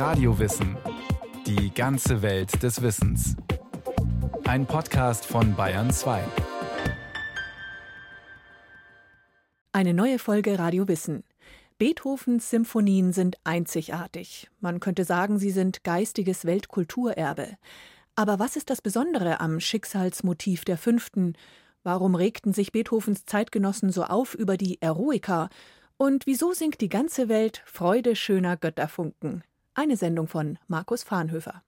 Radiowissen. Die ganze Welt des Wissens. Ein Podcast von Bayern 2. Eine neue Folge Radio Wissen. Beethovens Symphonien sind einzigartig. Man könnte sagen, sie sind geistiges Weltkulturerbe. Aber was ist das Besondere am Schicksalsmotiv der Fünften? Warum regten sich Beethovens Zeitgenossen so auf über die Eroica? Und wieso singt die ganze Welt Freude schöner Götterfunken? Eine Sendung von Markus Fahnhöfer.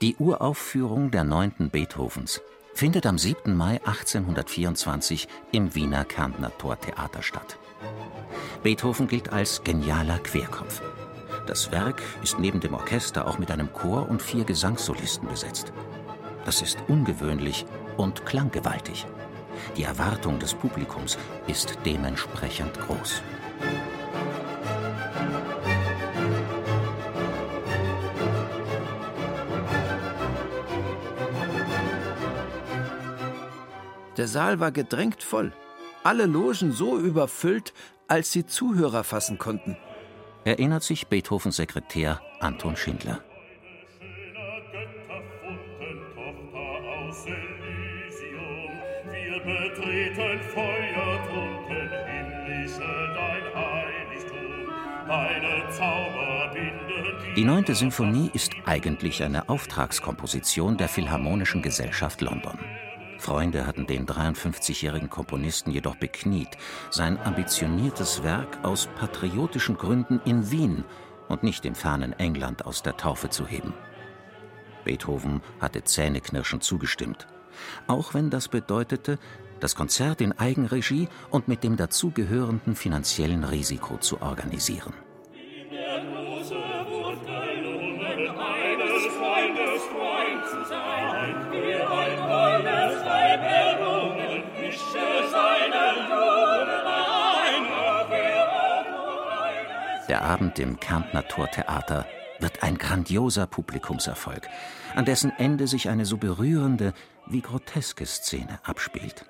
Die Uraufführung der neunten Beethovens findet am 7. Mai 1824 im Wiener Kärntner Tortheater statt. Beethoven gilt als genialer Querkopf. Das Werk ist neben dem Orchester auch mit einem Chor und vier Gesangssolisten besetzt. Das ist ungewöhnlich und klanggewaltig. Die Erwartung des Publikums ist dementsprechend groß. Der Saal war gedrängt voll. Alle Logen so überfüllt, als sie Zuhörer fassen konnten. Erinnert sich Beethovens Sekretär Anton Schindler. Die neunte Symphonie ist eigentlich eine Auftragskomposition der Philharmonischen Gesellschaft London. Freunde hatten den 53-jährigen Komponisten jedoch bekniet, sein ambitioniertes Werk aus patriotischen Gründen in Wien und nicht im fernen England aus der Taufe zu heben. Beethoven hatte zähneknirschend zugestimmt, auch wenn das bedeutete, das Konzert in Eigenregie und mit dem dazugehörenden finanziellen Risiko zu organisieren. Der Abend im Kärntner Tortheater wird ein grandioser Publikumserfolg, an dessen Ende sich eine so berührende wie groteske Szene abspielt.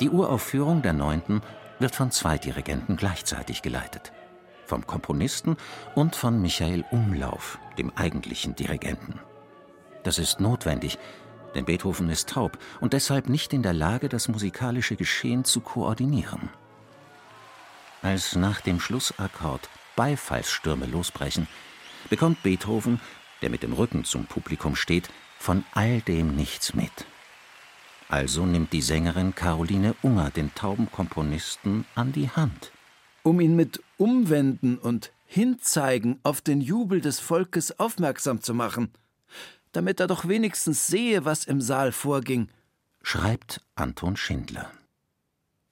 Die Uraufführung der Neunten wird von zwei Dirigenten gleichzeitig geleitet. Vom Komponisten und von Michael Umlauf, dem eigentlichen Dirigenten. Das ist notwendig, denn Beethoven ist taub und deshalb nicht in der Lage, das musikalische Geschehen zu koordinieren. Als nach dem Schlussakkord Beifallsstürme losbrechen, bekommt Beethoven, der mit dem Rücken zum Publikum steht, von all dem nichts mit. Also nimmt die Sängerin Caroline Unger den tauben Komponisten an die Hand. Um ihn mit Umwenden und Hinzeigen auf den Jubel des Volkes aufmerksam zu machen, damit er doch wenigstens sehe, was im Saal vorging, schreibt Anton Schindler.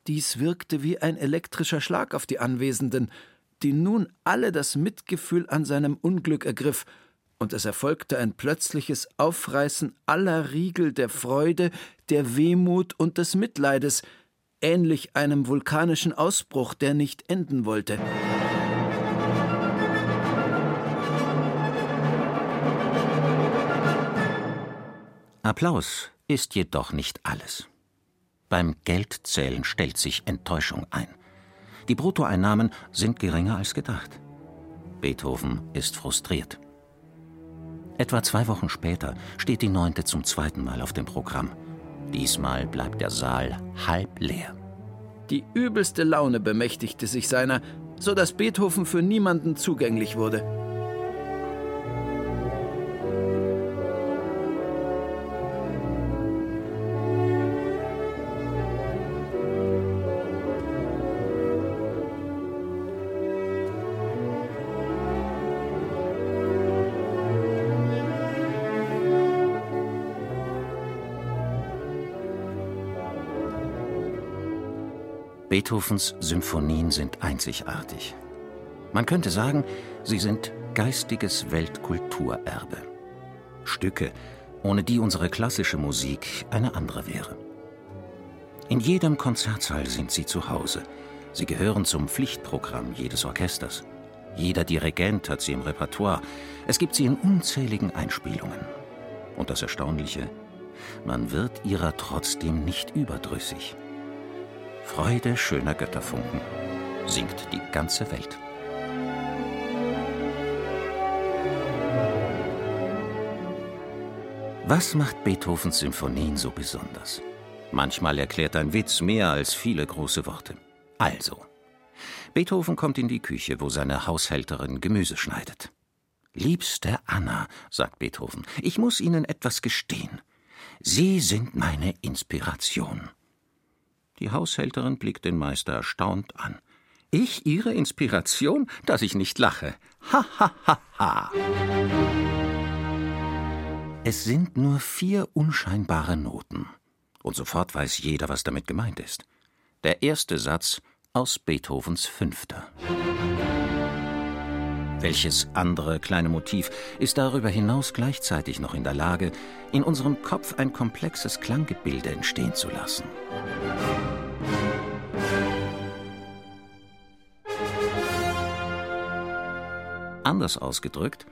Dies wirkte wie ein elektrischer Schlag auf die Anwesenden, die nun alle das Mitgefühl an seinem Unglück ergriff, und es erfolgte ein plötzliches Aufreißen aller Riegel der Freude, der Wehmut und des Mitleides, ähnlich einem vulkanischen Ausbruch, der nicht enden wollte. Applaus ist jedoch nicht alles. Beim Geldzählen stellt sich Enttäuschung ein. Die Bruttoeinnahmen sind geringer als gedacht. Beethoven ist frustriert. Etwa zwei Wochen später steht die Neunte zum zweiten Mal auf dem Programm. Diesmal bleibt der Saal halb leer. Die übelste Laune bemächtigte sich seiner, so dass Beethoven für niemanden zugänglich wurde. Beethovens Symphonien sind einzigartig. Man könnte sagen, sie sind geistiges Weltkulturerbe. Stücke, ohne die unsere klassische Musik eine andere wäre. In jedem Konzertsaal sind sie zu Hause. Sie gehören zum Pflichtprogramm jedes Orchesters. Jeder Dirigent hat sie im Repertoire. Es gibt sie in unzähligen Einspielungen. Und das Erstaunliche, man wird ihrer trotzdem nicht überdrüssig. Freude schöner Götterfunken, singt die ganze Welt. Was macht Beethovens Symphonien so besonders? Manchmal erklärt ein Witz mehr als viele große Worte. Also, Beethoven kommt in die Küche, wo seine Haushälterin Gemüse schneidet. Liebste Anna, sagt Beethoven, ich muss Ihnen etwas gestehen. Sie sind meine Inspiration. Die Haushälterin blickt den Meister erstaunt an. Ich Ihre Inspiration, dass ich nicht lache. Ha ha ha ha. Es sind nur vier unscheinbare Noten. Und sofort weiß jeder, was damit gemeint ist. Der erste Satz aus Beethovens Fünfter. Welches andere kleine Motiv ist darüber hinaus gleichzeitig noch in der Lage, in unserem Kopf ein komplexes Klanggebilde entstehen zu lassen? Anders ausgedrückt,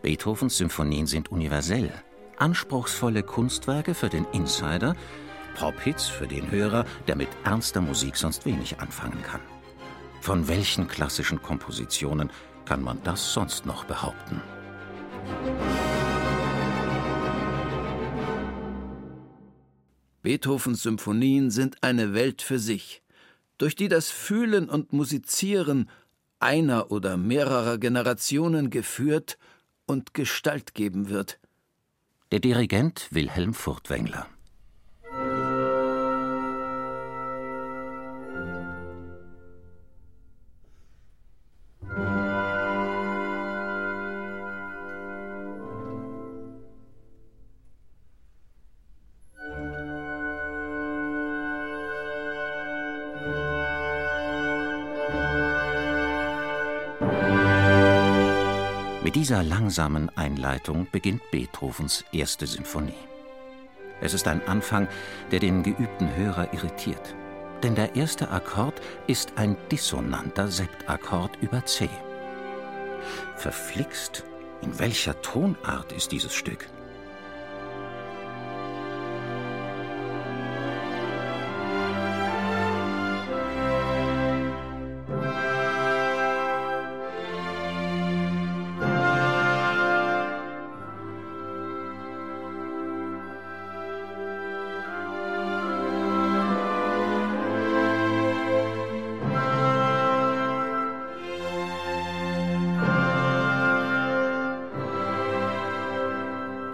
Beethovens Symphonien sind universell, anspruchsvolle Kunstwerke für den Insider, Pop-Hits für den Hörer, der mit ernster Musik sonst wenig anfangen kann. Von welchen klassischen Kompositionen kann man das sonst noch behaupten? Beethovens Symphonien sind eine Welt für sich, durch die das Fühlen und Musizieren einer oder mehrerer Generationen geführt und Gestalt geben wird. Der Dirigent Wilhelm Furtwängler dieser langsamen Einleitung beginnt Beethovens erste Symphonie. Es ist ein Anfang, der den geübten Hörer irritiert. Denn der erste Akkord ist ein dissonanter Septakkord über C. Verflixt, in welcher Tonart ist dieses Stück?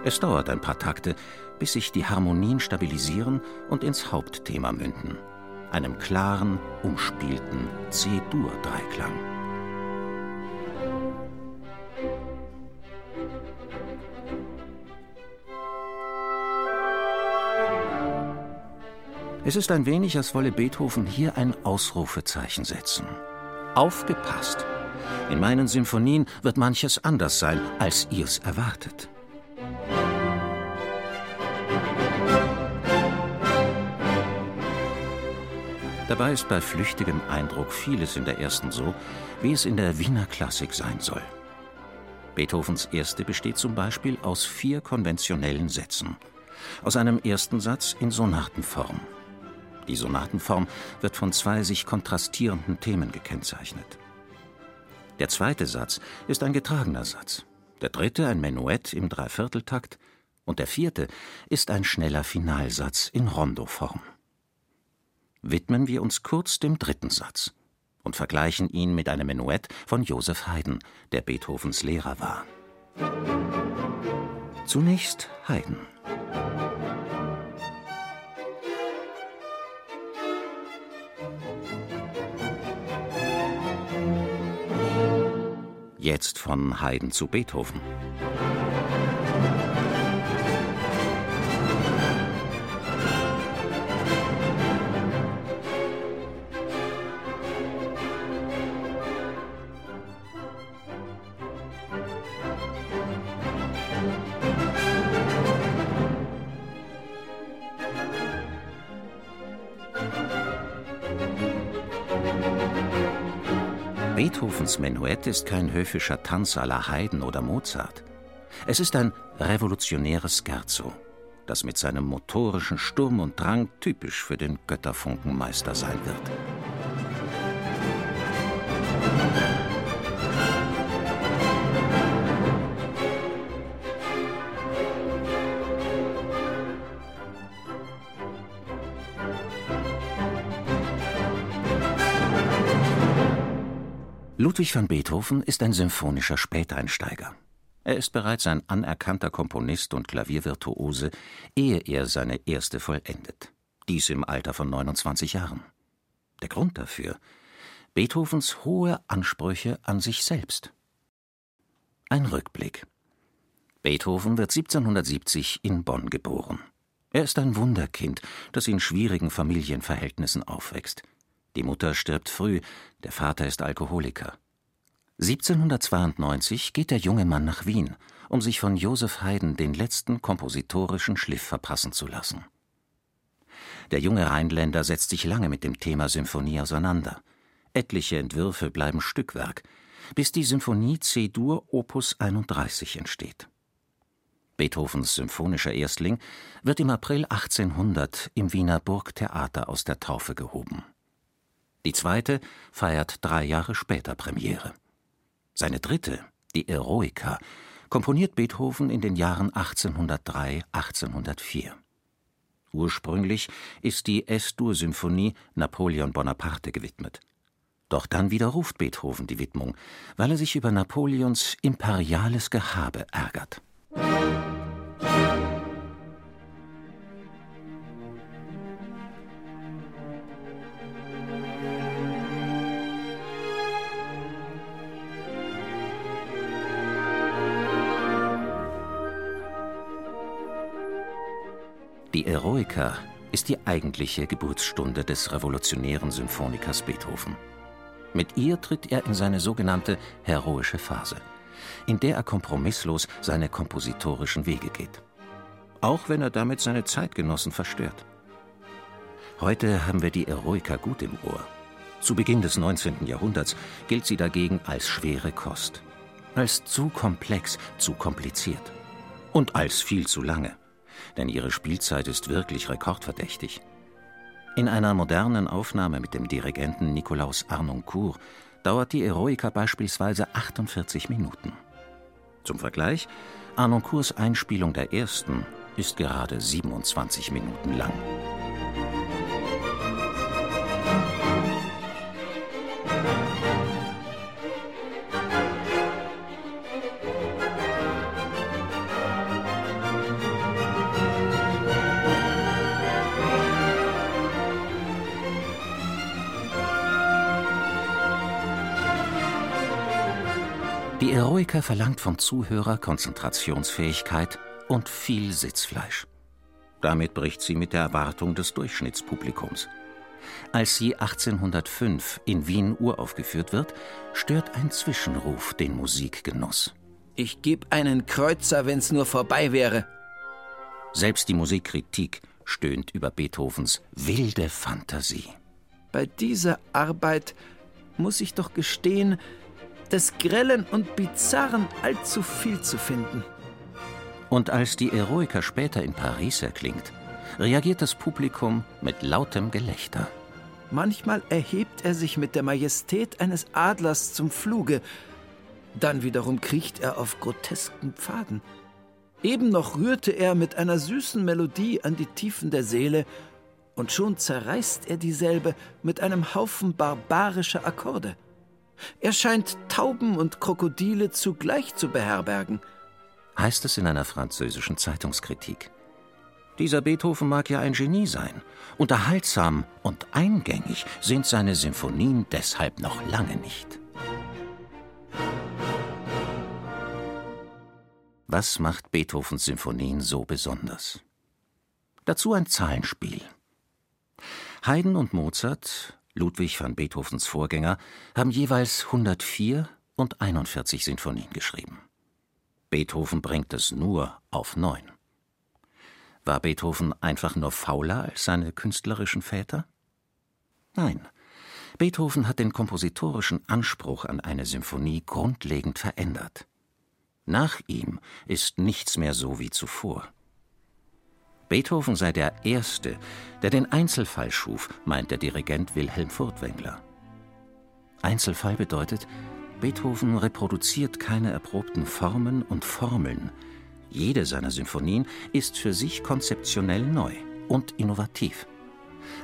Es dauert ein paar Takte, bis sich die Harmonien stabilisieren und ins Hauptthema münden, einem klaren, umspielten C-Dur-Dreiklang. Es ist ein wenig, als wolle Beethoven hier ein Ausrufezeichen setzen. Aufgepasst! In meinen Symphonien wird manches anders sein, als ihr's erwartet. Dabei ist bei flüchtigem Eindruck vieles in der ersten so, wie es in der Wiener Klassik sein soll. Beethovens erste besteht zum Beispiel aus vier konventionellen Sätzen. Aus einem ersten Satz in Sonatenform. Die Sonatenform wird von zwei sich kontrastierenden Themen gekennzeichnet. Der zweite Satz ist ein getragener Satz, der dritte ein Menuett im Dreivierteltakt und der vierte ist ein schneller Finalsatz in Rondoform widmen wir uns kurz dem dritten Satz und vergleichen ihn mit einem Menuett von Joseph Haydn, der Beethovens Lehrer war. Zunächst Haydn. Jetzt von Haydn zu Beethoven. Beethovens Menuett ist kein höfischer Tanz la Haydn oder Mozart. Es ist ein revolutionäres Scherzo, das mit seinem motorischen Sturm und Drang typisch für den Götterfunkenmeister sein wird. Ludwig van Beethoven ist ein symphonischer Späteinsteiger. Er ist bereits ein anerkannter Komponist und Klaviervirtuose, ehe er seine erste vollendet. Dies im Alter von 29 Jahren. Der Grund dafür Beethovens hohe Ansprüche an sich selbst. Ein Rückblick. Beethoven wird 1770 in Bonn geboren. Er ist ein Wunderkind, das in schwierigen Familienverhältnissen aufwächst. Die Mutter stirbt früh, der Vater ist Alkoholiker. 1792 geht der junge Mann nach Wien, um sich von Joseph Haydn den letzten kompositorischen Schliff verpassen zu lassen. Der junge Rheinländer setzt sich lange mit dem Thema Symphonie auseinander. Etliche Entwürfe bleiben Stückwerk, bis die Symphonie C-Dur Opus 31 entsteht. Beethovens symphonischer Erstling wird im April 1800 im Wiener Burgtheater aus der Taufe gehoben. Die zweite feiert drei Jahre später Premiere. Seine dritte, die Eroica, komponiert Beethoven in den Jahren 1803, 1804. Ursprünglich ist die S-Dur-Symphonie Napoleon Bonaparte gewidmet. Doch dann widerruft Beethoven die Widmung, weil er sich über Napoleons imperiales Gehabe ärgert. Die Eroica ist die eigentliche Geburtsstunde des revolutionären Symphonikers Beethoven. Mit ihr tritt er in seine sogenannte heroische Phase, in der er kompromisslos seine kompositorischen Wege geht. Auch wenn er damit seine Zeitgenossen verstört. Heute haben wir die Eroica gut im Ohr. Zu Beginn des 19. Jahrhunderts gilt sie dagegen als schwere Kost. Als zu komplex, zu kompliziert. Und als viel zu lange denn ihre Spielzeit ist wirklich rekordverdächtig. In einer modernen Aufnahme mit dem Dirigenten Nikolaus Arnoncourt dauert die Eroica beispielsweise 48 Minuten. Zum Vergleich, Arnoncourts Einspielung der ersten ist gerade 27 Minuten lang. Verlangt vom Zuhörer Konzentrationsfähigkeit und viel Sitzfleisch. Damit bricht sie mit der Erwartung des Durchschnittspublikums. Als sie 1805 in Wien uraufgeführt wird, stört ein Zwischenruf den Musikgenuss. Ich geb einen Kreuzer, wenn's nur vorbei wäre. Selbst die Musikkritik stöhnt über Beethovens wilde Fantasie. Bei dieser Arbeit muss ich doch gestehen, des Grellen und Bizarren allzu viel zu finden. Und als die Eroica später in Paris erklingt, reagiert das Publikum mit lautem Gelächter. Manchmal erhebt er sich mit der Majestät eines Adlers zum Fluge, dann wiederum kriecht er auf grotesken Pfaden. Eben noch rührte er mit einer süßen Melodie an die Tiefen der Seele, und schon zerreißt er dieselbe mit einem Haufen barbarischer Akkorde. Er scheint Tauben und Krokodile zugleich zu beherbergen. Heißt es in einer französischen Zeitungskritik. Dieser Beethoven mag ja ein Genie sein. Unterhaltsam und eingängig sind seine Symphonien deshalb noch lange nicht. Was macht Beethovens Symphonien so besonders? Dazu ein Zahlenspiel. Haydn und Mozart Ludwig van Beethovens Vorgänger, haben jeweils 104 und 41 Sinfonien geschrieben. Beethoven bringt es nur auf neun. War Beethoven einfach nur fauler als seine künstlerischen Väter? Nein. Beethoven hat den kompositorischen Anspruch an eine Symphonie grundlegend verändert. Nach ihm ist nichts mehr so wie zuvor. Beethoven sei der Erste, der den Einzelfall schuf, meint der Dirigent Wilhelm Furtwängler. Einzelfall bedeutet, Beethoven reproduziert keine erprobten Formen und Formeln. Jede seiner Symphonien ist für sich konzeptionell neu und innovativ.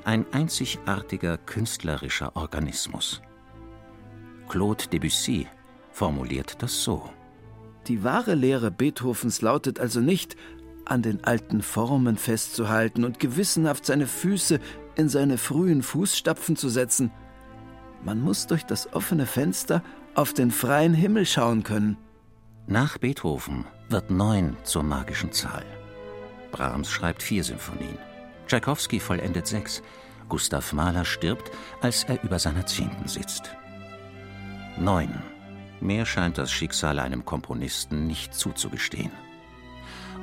Ein einzigartiger künstlerischer Organismus. Claude Debussy formuliert das so. Die wahre Lehre Beethovens lautet also nicht, an den alten Formen festzuhalten und gewissenhaft seine Füße in seine frühen Fußstapfen zu setzen. Man muss durch das offene Fenster auf den freien Himmel schauen können. Nach Beethoven wird neun zur magischen Zahl. Brahms schreibt vier Symphonien. Tschaikowski vollendet sechs. Gustav Mahler stirbt, als er über seiner zehnten sitzt. Neun. Mehr scheint das Schicksal einem Komponisten nicht zuzugestehen.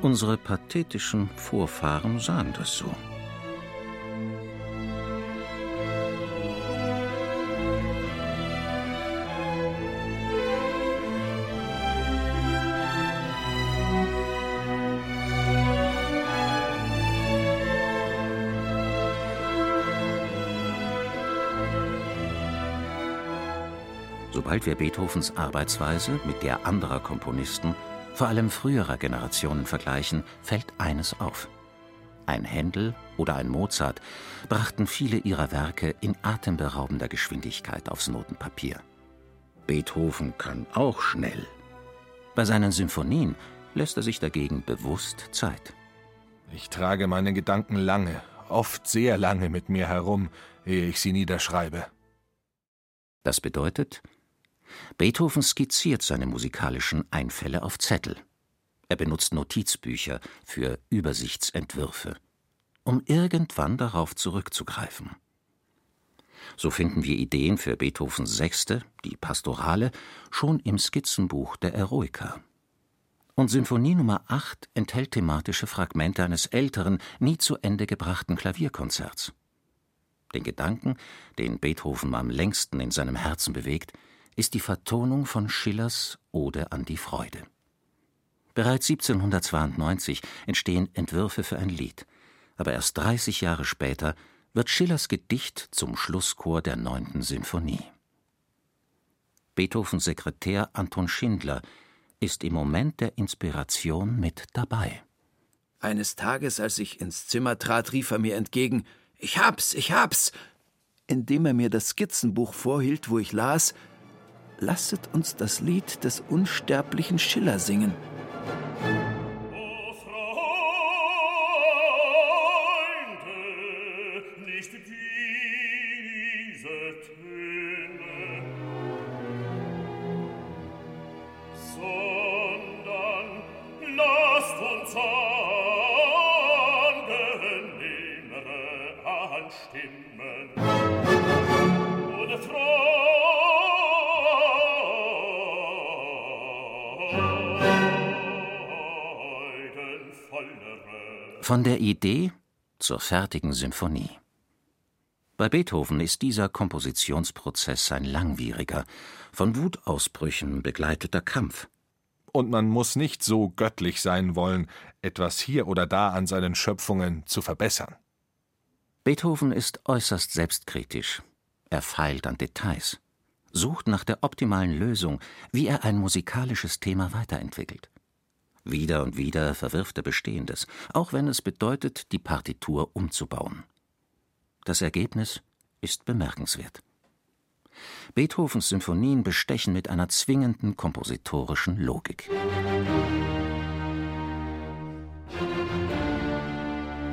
Unsere pathetischen Vorfahren sahen das so. Sobald wir Beethovens Arbeitsweise mit der anderer Komponisten vor allem früherer Generationen vergleichen, fällt eines auf. Ein Händel oder ein Mozart brachten viele ihrer Werke in atemberaubender Geschwindigkeit aufs Notenpapier. Beethoven kann auch schnell. Bei seinen Symphonien lässt er sich dagegen bewusst Zeit. Ich trage meine Gedanken lange, oft sehr lange mit mir herum, ehe ich sie niederschreibe. Das bedeutet, Beethoven skizziert seine musikalischen Einfälle auf Zettel. Er benutzt Notizbücher für Übersichtsentwürfe, um irgendwann darauf zurückzugreifen. So finden wir Ideen für Beethovens Sechste, die Pastorale, schon im Skizzenbuch der Eroica. Und Symphonie Nummer 8 enthält thematische Fragmente eines älteren, nie zu Ende gebrachten Klavierkonzerts. Den Gedanken, den Beethoven am längsten in seinem Herzen bewegt, ist die Vertonung von Schillers Ode an die Freude. Bereits 1792 entstehen Entwürfe für ein Lied, aber erst 30 Jahre später wird Schillers Gedicht zum Schlusschor der neunten Sinfonie. Beethovens Sekretär Anton Schindler ist im Moment der Inspiration mit dabei. Eines Tages, als ich ins Zimmer trat, rief er mir entgegen: Ich hab's, ich hab's! Indem er mir das Skizzenbuch vorhielt, wo ich las, lasset uns das Lied des unsterblichen Schiller singen. Idee zur fertigen Symphonie. Bei Beethoven ist dieser Kompositionsprozess ein langwieriger, von Wutausbrüchen begleiteter Kampf. Und man muss nicht so göttlich sein wollen, etwas hier oder da an seinen Schöpfungen zu verbessern. Beethoven ist äußerst selbstkritisch. Er feilt an Details, sucht nach der optimalen Lösung, wie er ein musikalisches Thema weiterentwickelt. Wieder und wieder verwirft er Bestehendes, auch wenn es bedeutet, die Partitur umzubauen. Das Ergebnis ist bemerkenswert. Beethovens Symphonien bestechen mit einer zwingenden kompositorischen Logik.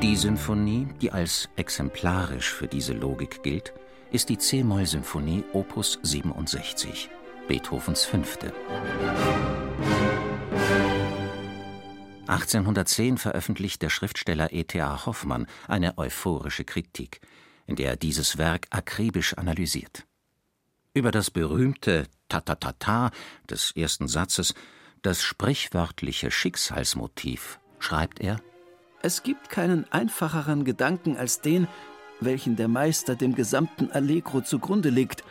Die Symphonie, die als exemplarisch für diese Logik gilt, ist die C-Moll-Symphonie Opus 67, Beethovens fünfte. 1810 veröffentlicht der Schriftsteller E.T.A. Hoffmann eine euphorische Kritik, in der er dieses Werk akribisch analysiert. Über das berühmte Ta-ta-ta-ta des ersten Satzes, das sprichwörtliche Schicksalsmotiv, schreibt er: Es gibt keinen einfacheren Gedanken als den, welchen der Meister dem gesamten Allegro zugrunde legt,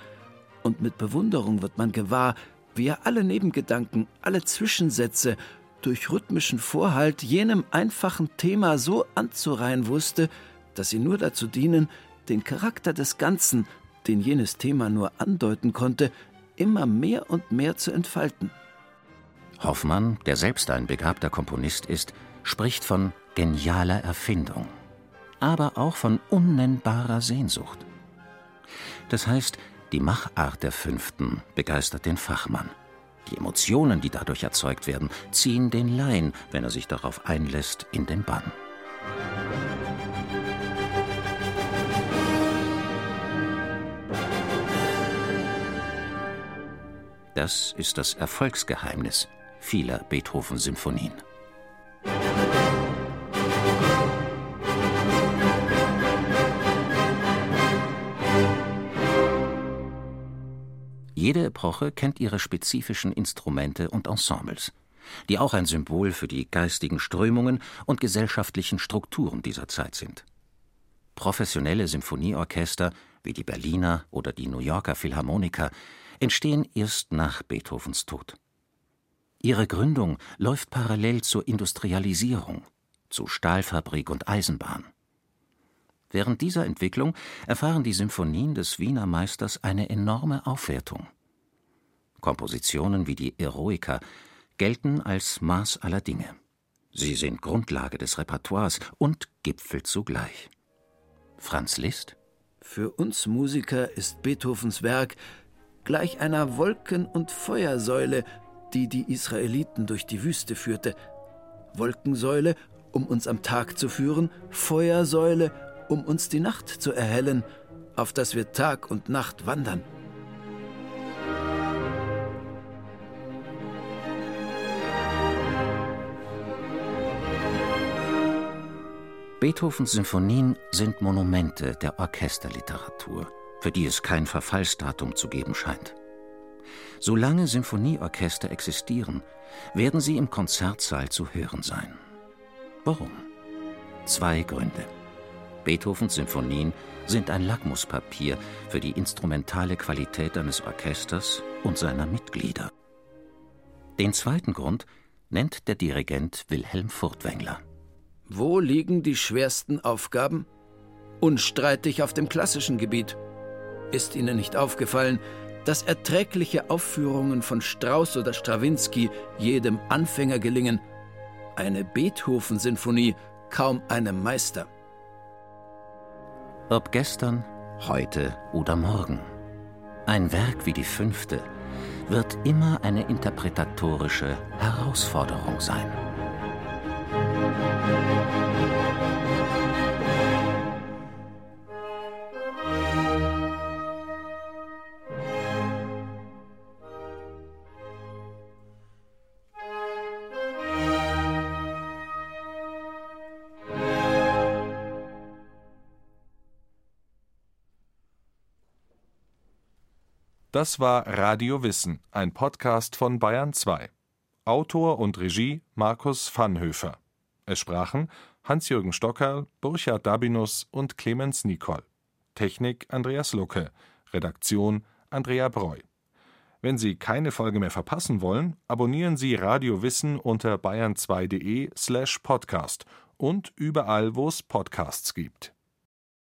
und mit Bewunderung wird man gewahr, wie er alle Nebengedanken, alle Zwischensätze durch rhythmischen Vorhalt jenem einfachen Thema so anzureihen wusste, dass sie nur dazu dienen, den Charakter des Ganzen, den jenes Thema nur andeuten konnte, immer mehr und mehr zu entfalten. Hoffmann, der selbst ein begabter Komponist ist, spricht von genialer Erfindung, aber auch von unnennbarer Sehnsucht. Das heißt, die Machart der Fünften begeistert den Fachmann. Die Emotionen, die dadurch erzeugt werden, ziehen den Laien, wenn er sich darauf einlässt, in den Bann. Das ist das Erfolgsgeheimnis vieler Beethoven-Symphonien. Jede Epoche kennt ihre spezifischen Instrumente und Ensembles, die auch ein Symbol für die geistigen Strömungen und gesellschaftlichen Strukturen dieser Zeit sind. Professionelle Symphonieorchester wie die Berliner oder die New Yorker Philharmoniker entstehen erst nach Beethovens Tod. Ihre Gründung läuft parallel zur Industrialisierung, zu Stahlfabrik und Eisenbahn. Während dieser Entwicklung erfahren die Symphonien des Wiener Meisters eine enorme Aufwertung. Kompositionen wie die Eroica gelten als Maß aller Dinge. Sie sind Grundlage des Repertoires und Gipfel zugleich. Franz Liszt? Für uns Musiker ist Beethovens Werk gleich einer Wolken- und Feuersäule, die die Israeliten durch die Wüste führte. Wolkensäule, um uns am Tag zu führen, Feuersäule, um uns die Nacht zu erhellen, auf dass wir Tag und Nacht wandern. Beethovens Symphonien sind Monumente der Orchesterliteratur, für die es kein Verfallsdatum zu geben scheint. Solange Symphonieorchester existieren, werden sie im Konzertsaal zu hören sein. Warum? Zwei Gründe. Beethovens Symphonien sind ein Lackmuspapier für die instrumentale Qualität eines Orchesters und seiner Mitglieder. Den zweiten Grund nennt der Dirigent Wilhelm Furtwängler. Wo liegen die schwersten Aufgaben? Unstreitig auf dem klassischen Gebiet. Ist Ihnen nicht aufgefallen, dass erträgliche Aufführungen von Strauss oder Strawinski jedem Anfänger gelingen, eine Beethoven-Sinfonie kaum einem Meister? Ob gestern, heute oder morgen. Ein Werk wie die fünfte wird immer eine interpretatorische Herausforderung sein. Das war Radio Wissen, ein Podcast von Bayern 2. Autor und Regie Markus Vanhöfer. Es sprachen Hans-Jürgen Stockerl, Burchard Dabinus und Clemens Nicol. Technik Andreas Lucke. Redaktion Andrea Breu. Wenn Sie keine Folge mehr verpassen wollen, abonnieren Sie Radio Wissen unter bayern2.de slash podcast und überall, wo es Podcasts gibt.